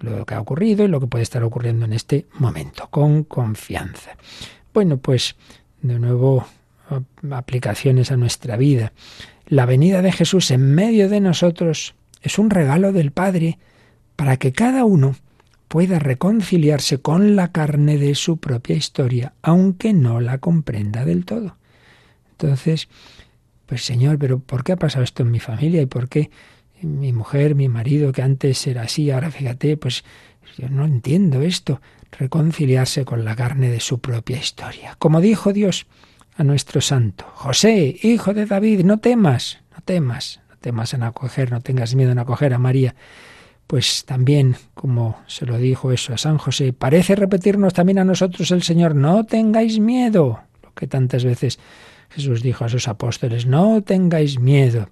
lo que ha ocurrido y lo que puede estar ocurriendo en este momento, con confianza. Bueno, pues de nuevo aplicaciones a nuestra vida. La venida de Jesús en medio de nosotros es un regalo del Padre para que cada uno pueda reconciliarse con la carne de su propia historia, aunque no la comprenda del todo. Entonces, pues Señor, pero ¿por qué ha pasado esto en mi familia? ¿Y por qué mi mujer, mi marido, que antes era así, ahora fíjate, pues yo no entiendo esto, reconciliarse con la carne de su propia historia. Como dijo Dios a nuestro santo, José, hijo de David, no temas, no temas, no temas en acoger, no tengas miedo en acoger a María pues también, como se lo dijo eso a San José, parece repetirnos también a nosotros el Señor, no tengáis miedo, lo que tantas veces Jesús dijo a sus apóstoles, no tengáis miedo,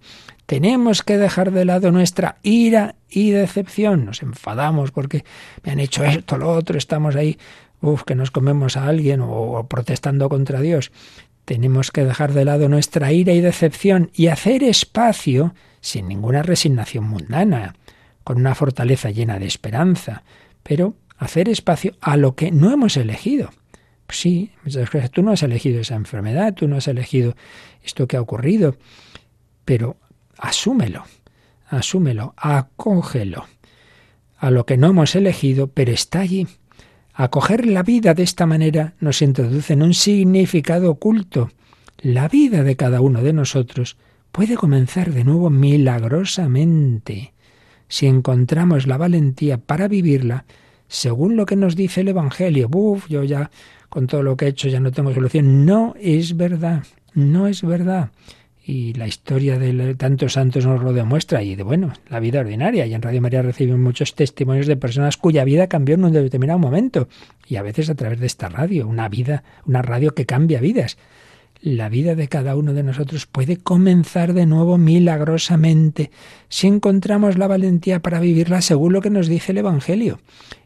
tenemos que dejar de lado nuestra ira y decepción, nos enfadamos porque me han hecho esto, lo otro, estamos ahí, uff, que nos comemos a alguien o protestando contra Dios. Tenemos que dejar de lado nuestra ira y decepción y hacer espacio sin ninguna resignación mundana con una fortaleza llena de esperanza, pero hacer espacio a lo que no hemos elegido. Pues sí, tú no has elegido esa enfermedad, tú no has elegido esto que ha ocurrido, pero asúmelo, asúmelo, acógelo a lo que no hemos elegido, pero está allí. Acoger la vida de esta manera nos introduce en un significado oculto la vida de cada uno de nosotros puede comenzar de nuevo milagrosamente si encontramos la valentía para vivirla según lo que nos dice el Evangelio. Buf, yo ya con todo lo que he hecho ya no tengo solución. No es verdad, no es verdad. Y la historia de tantos santos nos lo demuestra. Y de bueno, la vida ordinaria. Y en Radio María recibimos muchos testimonios de personas cuya vida cambió en un determinado momento. Y a veces a través de esta radio, una vida, una radio que cambia vidas la vida de cada uno de nosotros puede comenzar de nuevo milagrosamente si encontramos la valentía para vivirla según lo que nos dice el Evangelio.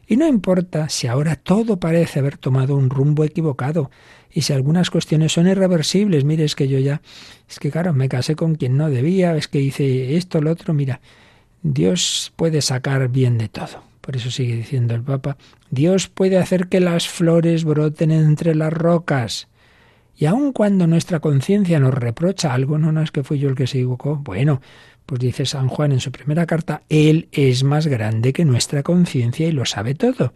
Y no importa si ahora todo parece haber tomado un rumbo equivocado y si algunas cuestiones son irreversibles. Mire, es que yo ya, es que claro, me casé con quien no debía, es que hice esto, lo otro. Mira, Dios puede sacar bien de todo. Por eso sigue diciendo el Papa, Dios puede hacer que las flores broten entre las rocas. Y aun cuando nuestra conciencia nos reprocha algo, no, no es que fui yo el que se equivocó, bueno, pues dice San Juan en su primera carta, Él es más grande que nuestra conciencia y lo sabe todo.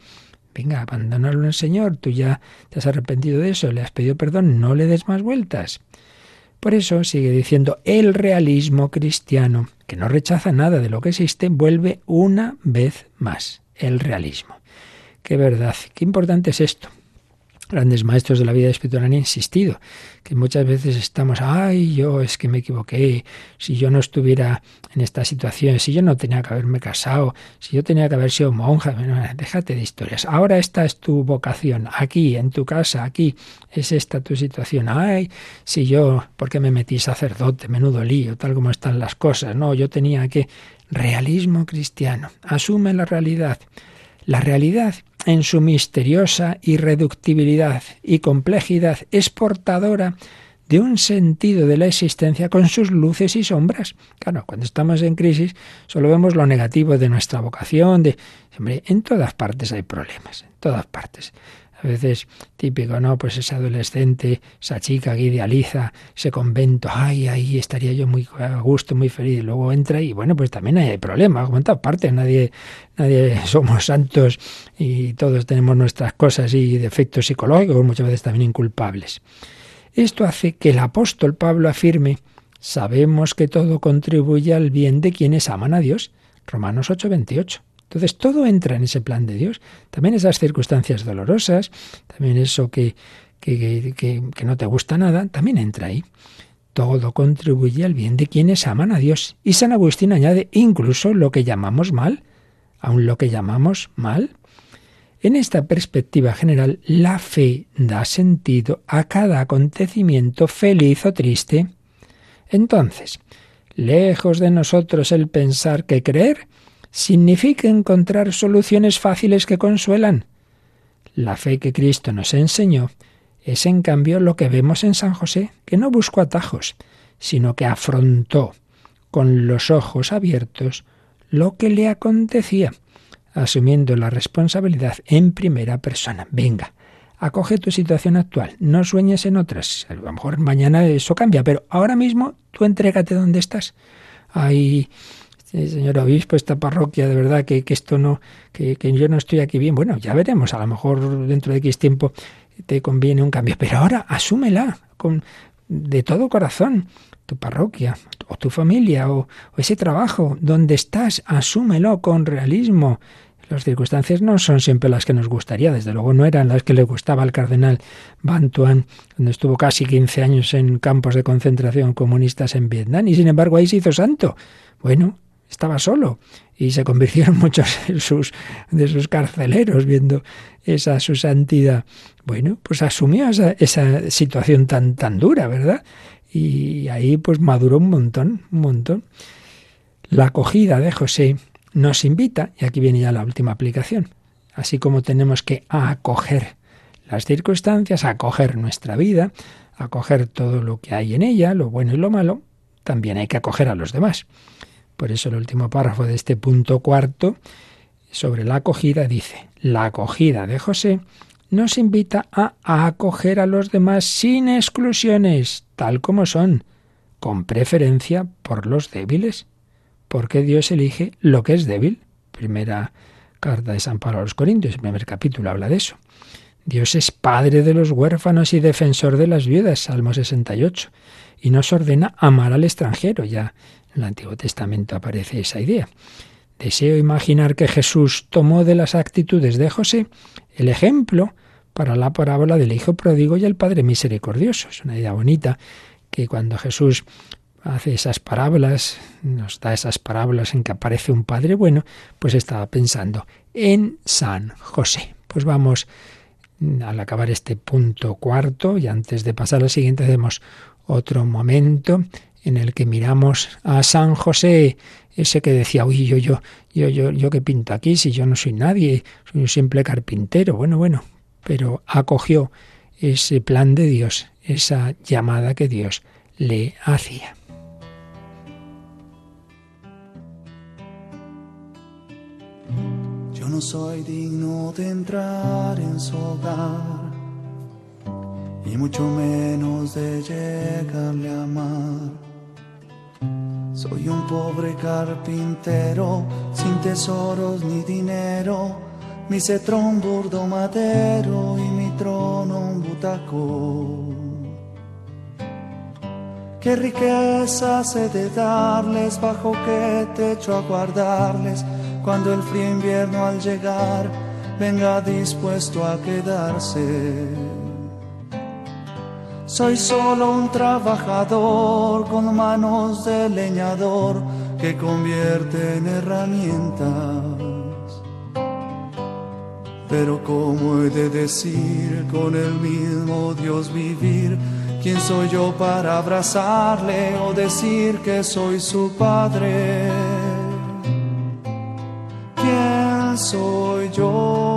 Venga, abandónalo al Señor, tú ya te has arrepentido de eso, le has pedido perdón, no le des más vueltas. Por eso sigue diciendo, el realismo cristiano, que no rechaza nada de lo que existe, vuelve una vez más, el realismo. Qué verdad, qué importante es esto grandes maestros de la vida espiritual han insistido, que muchas veces estamos, ay, yo es que me equivoqué, si yo no estuviera en esta situación, si yo no tenía que haberme casado, si yo tenía que haber sido monja, déjate de historias. Ahora esta es tu vocación, aquí, en tu casa, aquí, es esta tu situación. Ay, si yo, ¿por qué me metí sacerdote? Menudo lío, tal como están las cosas. No, yo tenía que... Realismo cristiano, asume la realidad. La realidad en su misteriosa irreductibilidad y complejidad es portadora de un sentido de la existencia con sus luces y sombras. Claro, cuando estamos en crisis solo vemos lo negativo de nuestra vocación, de en todas partes hay problemas, en todas partes. A veces típico, ¿no? Pues ese adolescente, esa chica que idealiza ese convento, ay, ahí estaría yo muy a gusto, muy feliz. luego entra y bueno, pues también hay problemas, como en todas partes, nadie, nadie somos santos y todos tenemos nuestras cosas y defectos psicológicos, muchas veces también inculpables. Esto hace que el apóstol Pablo afirme, sabemos que todo contribuye al bien de quienes aman a Dios. Romanos 8:28. Entonces todo entra en ese plan de Dios. También esas circunstancias dolorosas, también eso que, que, que, que no te gusta nada, también entra ahí. Todo contribuye al bien de quienes aman a Dios. Y San Agustín añade incluso lo que llamamos mal, aun lo que llamamos mal. En esta perspectiva general, la fe da sentido a cada acontecimiento feliz o triste. Entonces, lejos de nosotros el pensar que creer significa encontrar soluciones fáciles que consuelan. La fe que Cristo nos enseñó es en cambio lo que vemos en San José, que no buscó atajos, sino que afrontó con los ojos abiertos lo que le acontecía, asumiendo la responsabilidad en primera persona. Venga, acoge tu situación actual, no sueñes en otras. A lo mejor mañana eso cambia, pero ahora mismo tú entrégate donde estás. Hay señor obispo, esta parroquia, de verdad que, esto no, que, que, yo no estoy aquí bien. Bueno, ya veremos, a lo mejor dentro de X tiempo te conviene un cambio, pero ahora asúmela con, de todo corazón, tu parroquia, o tu familia, o, ese trabajo, donde estás, asúmelo con realismo. Las circunstancias no son siempre las que nos gustaría, desde luego no eran las que le gustaba al cardenal Bantuan, donde estuvo casi 15 años en campos de concentración comunistas en Vietnam, y sin embargo ahí se hizo santo. Bueno, estaba solo y se convirtieron muchos de sus, carceleros viendo esa su santidad. Bueno, pues asumió esa, esa situación tan, tan dura, ¿verdad? Y ahí pues maduró un montón, un montón. La acogida de José nos invita, y aquí viene ya la última aplicación, así como tenemos que acoger las circunstancias, acoger nuestra vida, acoger todo lo que hay en ella, lo bueno y lo malo, también hay que acoger a los demás. Por eso el último párrafo de este punto cuarto sobre la acogida dice, la acogida de José nos invita a acoger a los demás sin exclusiones, tal como son, con preferencia por los débiles, porque Dios elige lo que es débil. Primera carta de San Pablo a los Corintios, el primer capítulo habla de eso. Dios es padre de los huérfanos y defensor de las viudas, Salmo 68, y nos ordena amar al extranjero. Ya en el Antiguo Testamento aparece esa idea. Deseo imaginar que Jesús tomó de las actitudes de José el ejemplo para la parábola del Hijo pródigo y el Padre misericordioso. Es una idea bonita que cuando Jesús hace esas parábolas, nos da esas parábolas en que aparece un Padre bueno, pues estaba pensando en San José. Pues vamos al acabar este punto cuarto y antes de pasar al siguiente hacemos otro momento en el que miramos a San José, ese que decía, uy, yo, yo, yo, yo, yo que pinto aquí si yo no soy nadie, soy un simple carpintero. Bueno, bueno, pero acogió ese plan de Dios, esa llamada que Dios le hacía. Yo no soy digno de entrar en su hogar y mucho menos de llegarle a amar. Soy un pobre carpintero sin tesoros ni dinero mi cetro un burdo madero y mi trono un butaco. Qué riqueza se de darles, bajo qué techo aguardarles, cuando el frío invierno al llegar venga dispuesto a quedarse. Soy solo un trabajador con manos de leñador que convierte en herramientas pero ¿cómo he de decir con el mismo Dios vivir? ¿Quién soy yo para abrazarle o decir que soy su padre? ¿Quién soy yo?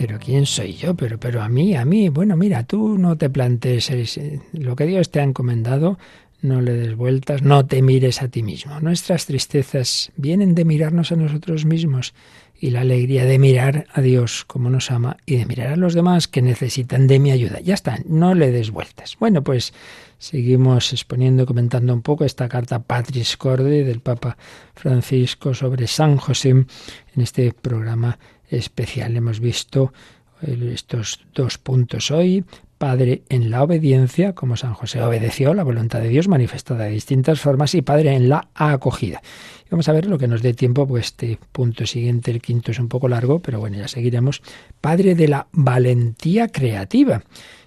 Pero ¿quién soy yo? Pero, pero a mí, a mí. Bueno, mira, tú no te plantees lo que Dios te ha encomendado, no le des vueltas, no te mires a ti mismo. Nuestras tristezas vienen de mirarnos a nosotros mismos y la alegría de mirar a Dios como nos ama y de mirar a los demás que necesitan de mi ayuda. Ya está, no le des vueltas. Bueno, pues seguimos exponiendo, comentando un poco esta carta Patris Corde del Papa Francisco sobre San José en este programa especial. Hemos visto estos dos puntos hoy, Padre en la obediencia, como San José obedeció la voluntad de Dios manifestada de distintas formas, y Padre en la acogida. vamos a ver lo que nos dé tiempo, pues este punto siguiente, el quinto es un poco largo, pero bueno, ya seguiremos. Padre de la valentía creativa.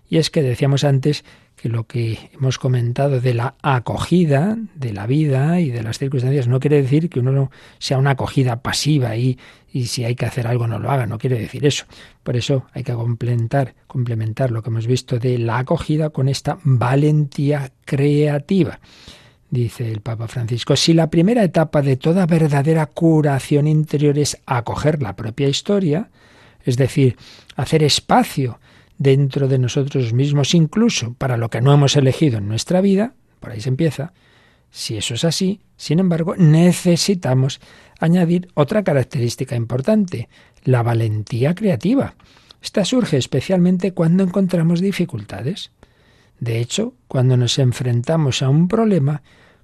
Y es que decíamos antes que lo que hemos comentado de la acogida de la vida y de las circunstancias no quiere decir que uno sea una acogida pasiva y, y si hay que hacer algo no lo haga, no quiere decir eso. Por eso hay que complementar, complementar lo que hemos visto de la acogida con esta valentía creativa. Dice el Papa Francisco, si la primera etapa de toda verdadera curación interior es acoger la propia historia, es decir, hacer espacio dentro de nosotros mismos, incluso para lo que no hemos elegido en nuestra vida, por ahí se empieza, si eso es así, sin embargo, necesitamos añadir otra característica importante, la valentía creativa. Esta surge especialmente cuando encontramos dificultades. De hecho, cuando nos enfrentamos a un problema,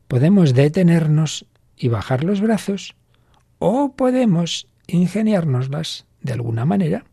podemos detenernos y bajar los brazos, o podemos ingeniárnoslas de alguna manera.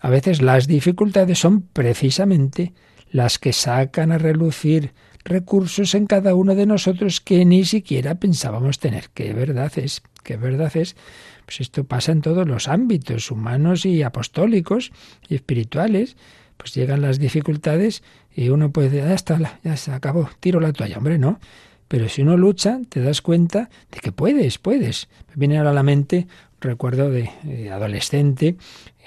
A veces las dificultades son precisamente las que sacan a relucir recursos en cada uno de nosotros que ni siquiera pensábamos tener. Qué verdad es, qué verdad es. Pues esto pasa en todos los ámbitos, humanos y apostólicos y espirituales. Pues llegan las dificultades y uno puede, ya está, ya se acabó, tiro la toalla, hombre, no. Pero si uno lucha, te das cuenta de que puedes, puedes. Me viene ahora a la mente recuerdo de, de adolescente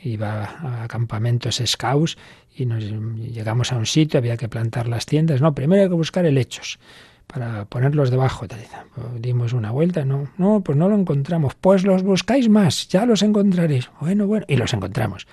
iba a campamentos scouts y nos llegamos a un sitio, había que plantar las tiendas. No, primero hay que buscar helechos. para ponerlos debajo. Dimos una vuelta, no, no, pues no lo encontramos. Pues los buscáis más, ya los encontraréis. Bueno, bueno, y los encontramos.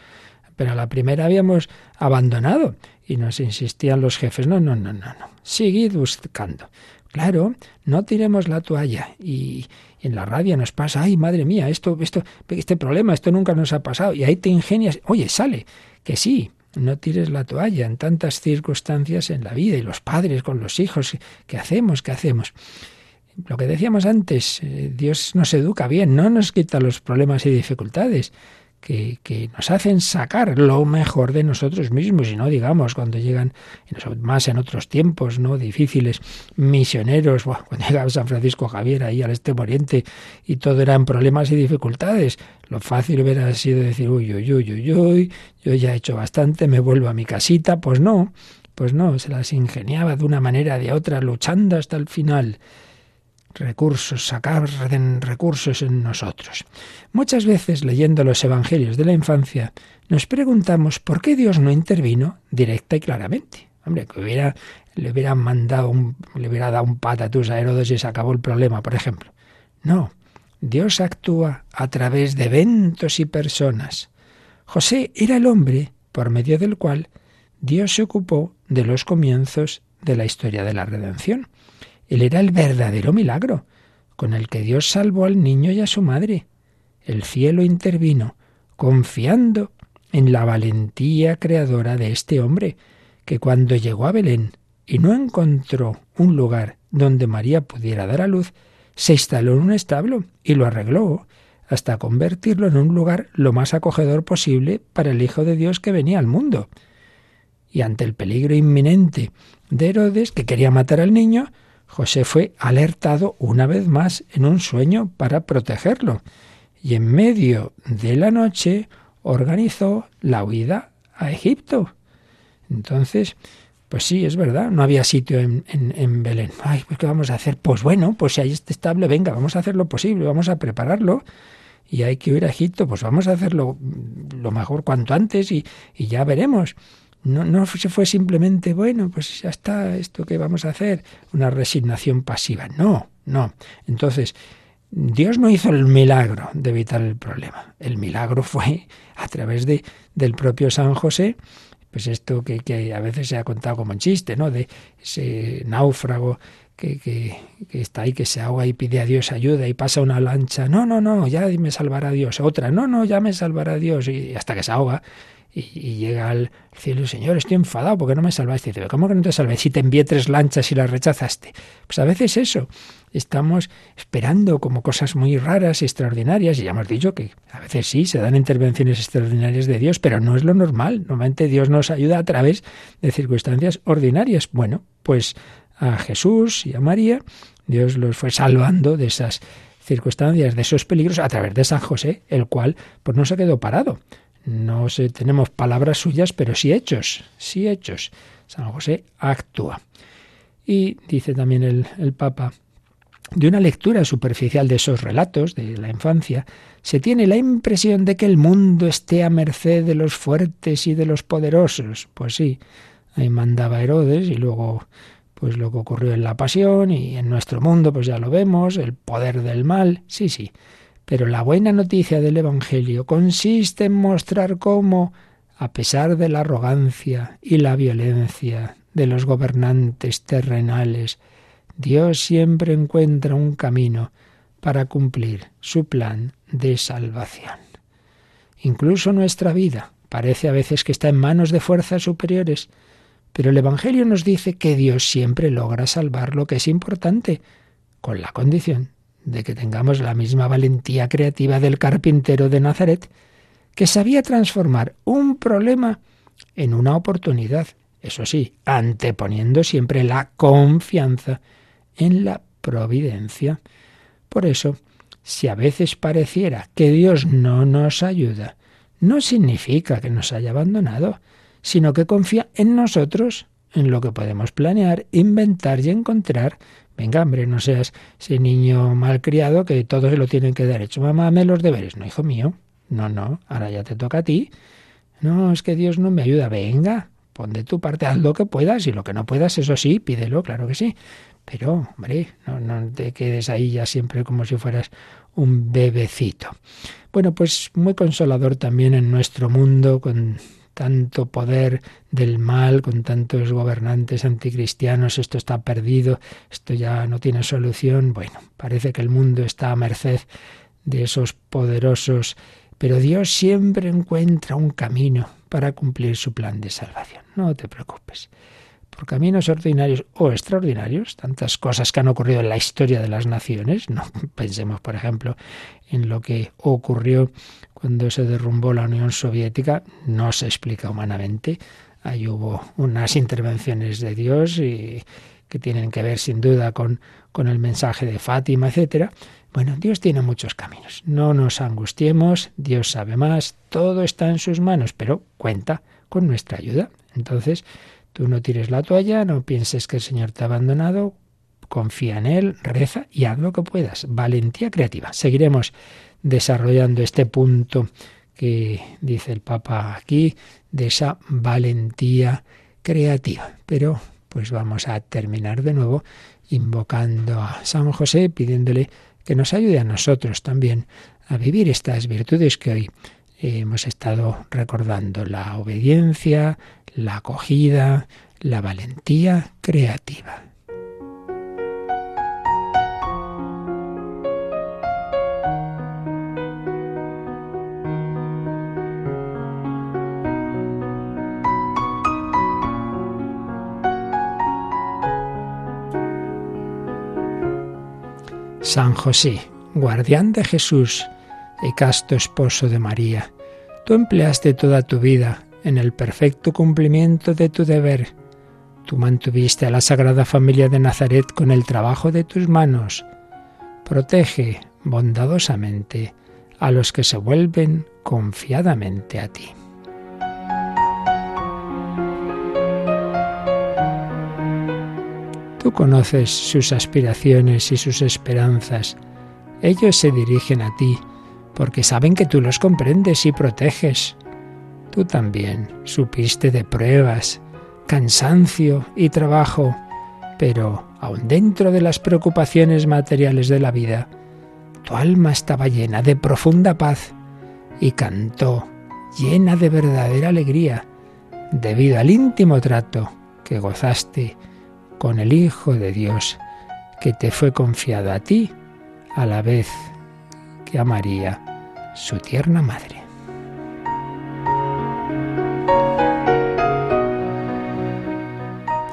Pero la primera habíamos abandonado y nos insistían los jefes, no, no, no, no, no, seguid buscando. Claro, no tiremos la toalla y, en la radio nos pasa, ay, madre mía, esto, esto, este problema, esto nunca nos ha pasado. Y ahí te ingenias, oye, sale, que sí, no tires la toalla en tantas circunstancias en la vida y los padres con los hijos, ¿qué hacemos? ¿Qué hacemos? Lo que decíamos antes, eh, Dios nos educa bien, no nos quita los problemas y dificultades que, nos hacen sacar lo mejor de nosotros mismos y no digamos cuando llegan más en otros tiempos no difíciles misioneros cuando llegaba San Francisco Javier ahí al este oriente y todo eran problemas y dificultades. Lo fácil hubiera sido decir uy uy uy uy uy yo ya he hecho bastante me vuelvo a mi casita pues no pues no se las ingeniaba de una manera de otra luchando hasta el final recursos, sacar recursos en nosotros. Muchas veces leyendo los evangelios de la infancia nos preguntamos por qué Dios no intervino directa y claramente. Hombre, que hubiera, le hubiera mandado un, le hubiera dado un patatús a Herodes y se acabó el problema, por ejemplo. No, Dios actúa a través de eventos y personas. José era el hombre por medio del cual Dios se ocupó de los comienzos de la historia de la redención. Él era el verdadero milagro, con el que Dios salvó al niño y a su madre. El cielo intervino, confiando en la valentía creadora de este hombre, que cuando llegó a Belén y no encontró un lugar donde María pudiera dar a luz, se instaló en un establo y lo arregló hasta convertirlo en un lugar lo más acogedor posible para el Hijo de Dios que venía al mundo. Y ante el peligro inminente de Herodes, que quería matar al niño, José fue alertado una vez más en un sueño para protegerlo y en medio de la noche organizó la huida a Egipto. Entonces, pues sí, es verdad, no había sitio en, en, Belén. Ay, pues ¿qué vamos a hacer? Pues bueno, pues si hay este estable, venga, vamos a hacer lo posible, vamos a prepararlo y hay que ir a Egipto, pues vamos a hacerlo lo mejor cuanto antes y ya veremos. No, no se fue simplemente, bueno, pues ya está, esto que vamos a hacer, una resignación pasiva. No, no. Entonces, Dios no hizo el milagro de evitar el problema. El milagro fue a través de, del propio San José, pues esto que, que a veces se ha contado como un chiste, ¿no? De ese náufrago que, que, que, está ahí, que se ahoga y pide a Dios ayuda y pasa una lancha. No, no, no, ya me salvará Dios. Otra, no, no, ya me salvará Dios. Y hasta que se ahoga y, llega al cielo, Señor, estoy enfadado porque no me salvaste. Y dice, ¿cómo que no te salvé? Si te envié tres lanchas y las rechazaste. Pues a veces eso, estamos esperando como cosas muy raras y extraordinarias, y ya hemos dicho que a veces sí, se dan intervenciones extraordinarias de Dios, pero no es lo normal. Normalmente Dios nos ayuda a través de circunstancias ordinarias. Bueno, pues a Jesús y a María, Dios los fue salvando de esas circunstancias, de esos peligros, a través de San José, el cual pues no se quedó parado no sé, tenemos palabras suyas, pero sí hechos, sí hechos. San José actúa. Y dice también el, el Papa, de una lectura superficial de esos relatos de la infancia, se tiene la impresión de que el mundo esté a merced de los fuertes y de los poderosos. Pues sí, ahí mandaba Herodes y luego pues lo que ocurrió en la pasión y en nuestro mundo pues ya lo vemos, el poder del mal, sí, sí. Pero la buena noticia del Evangelio consiste en mostrar cómo, a pesar de la arrogancia y la violencia de los gobernantes terrenales, Dios siempre encuentra un camino para cumplir su plan de salvación. Incluso nuestra vida parece a veces que está en manos de fuerzas superiores, pero el Evangelio nos dice que Dios siempre logra salvar lo que es importante, con la condición de que tengamos la misma valentía creativa del carpintero de Nazaret, que sabía transformar un problema en una oportunidad, eso sí, anteponiendo siempre la confianza en la providencia. Por eso, si a veces pareciera que Dios no nos ayuda, no significa que nos haya abandonado, sino que confía en nosotros, en lo que podemos planear, inventar y encontrar Venga, hombre, no seas ese niño malcriado que todos lo tienen que dar hecho. Mamá, me los deberes. No, hijo mío. No, no, ahora ya te toca a ti. No, es que Dios no me ayuda. Venga, pon de tu parte, haz lo que puedas y lo que no puedas, eso sí, pídelo, claro que sí. Pero, hombre, no, no te quedes ahí ya siempre como si fueras un bebecito. Bueno, pues muy consolador también en nuestro mundo con tanto poder del mal, con tantos gobernantes anticristianos, esto está perdido, esto ya no tiene solución. Bueno, parece que el mundo está a merced de esos poderosos, pero Dios siempre encuentra un camino para cumplir su plan de salvación. No te preocupes por caminos ordinarios o extraordinarios, tantas cosas que han ocurrido en la historia de las naciones. No pensemos, por ejemplo, en lo que ocurrió cuando se derrumbó la Unión Soviética, no se explica humanamente. Ahí hubo unas intervenciones de Dios y que tienen que ver sin duda con, con el mensaje de Fátima, etcétera. Bueno, Dios tiene muchos caminos. No nos angustiemos, Dios sabe más, todo está en sus manos, pero cuenta con nuestra ayuda. Entonces, Tú no tires la toalla, no pienses que el Señor te ha abandonado, confía en Él, reza y haz lo que puedas. Valentía creativa. Seguiremos desarrollando este punto que dice el Papa aquí, de esa valentía creativa. Pero pues vamos a terminar de nuevo invocando a San José, pidiéndole que nos ayude a nosotros también a vivir estas virtudes que hoy hemos estado recordando, la obediencia, la acogida, la valentía creativa. San José, guardián de Jesús y casto esposo de María, tú empleaste toda tu vida en el perfecto cumplimiento de tu deber. Tú mantuviste a la Sagrada Familia de Nazaret con el trabajo de tus manos. Protege bondadosamente a los que se vuelven confiadamente a ti. Tú conoces sus aspiraciones y sus esperanzas. Ellos se dirigen a ti porque saben que tú los comprendes y proteges. Tú también supiste de pruebas, cansancio y trabajo, pero aun dentro de las preocupaciones materiales de la vida, tu alma estaba llena de profunda paz y cantó llena de verdadera alegría debido al íntimo trato que gozaste con el Hijo de Dios que te fue confiado a ti a la vez que a María, su tierna madre.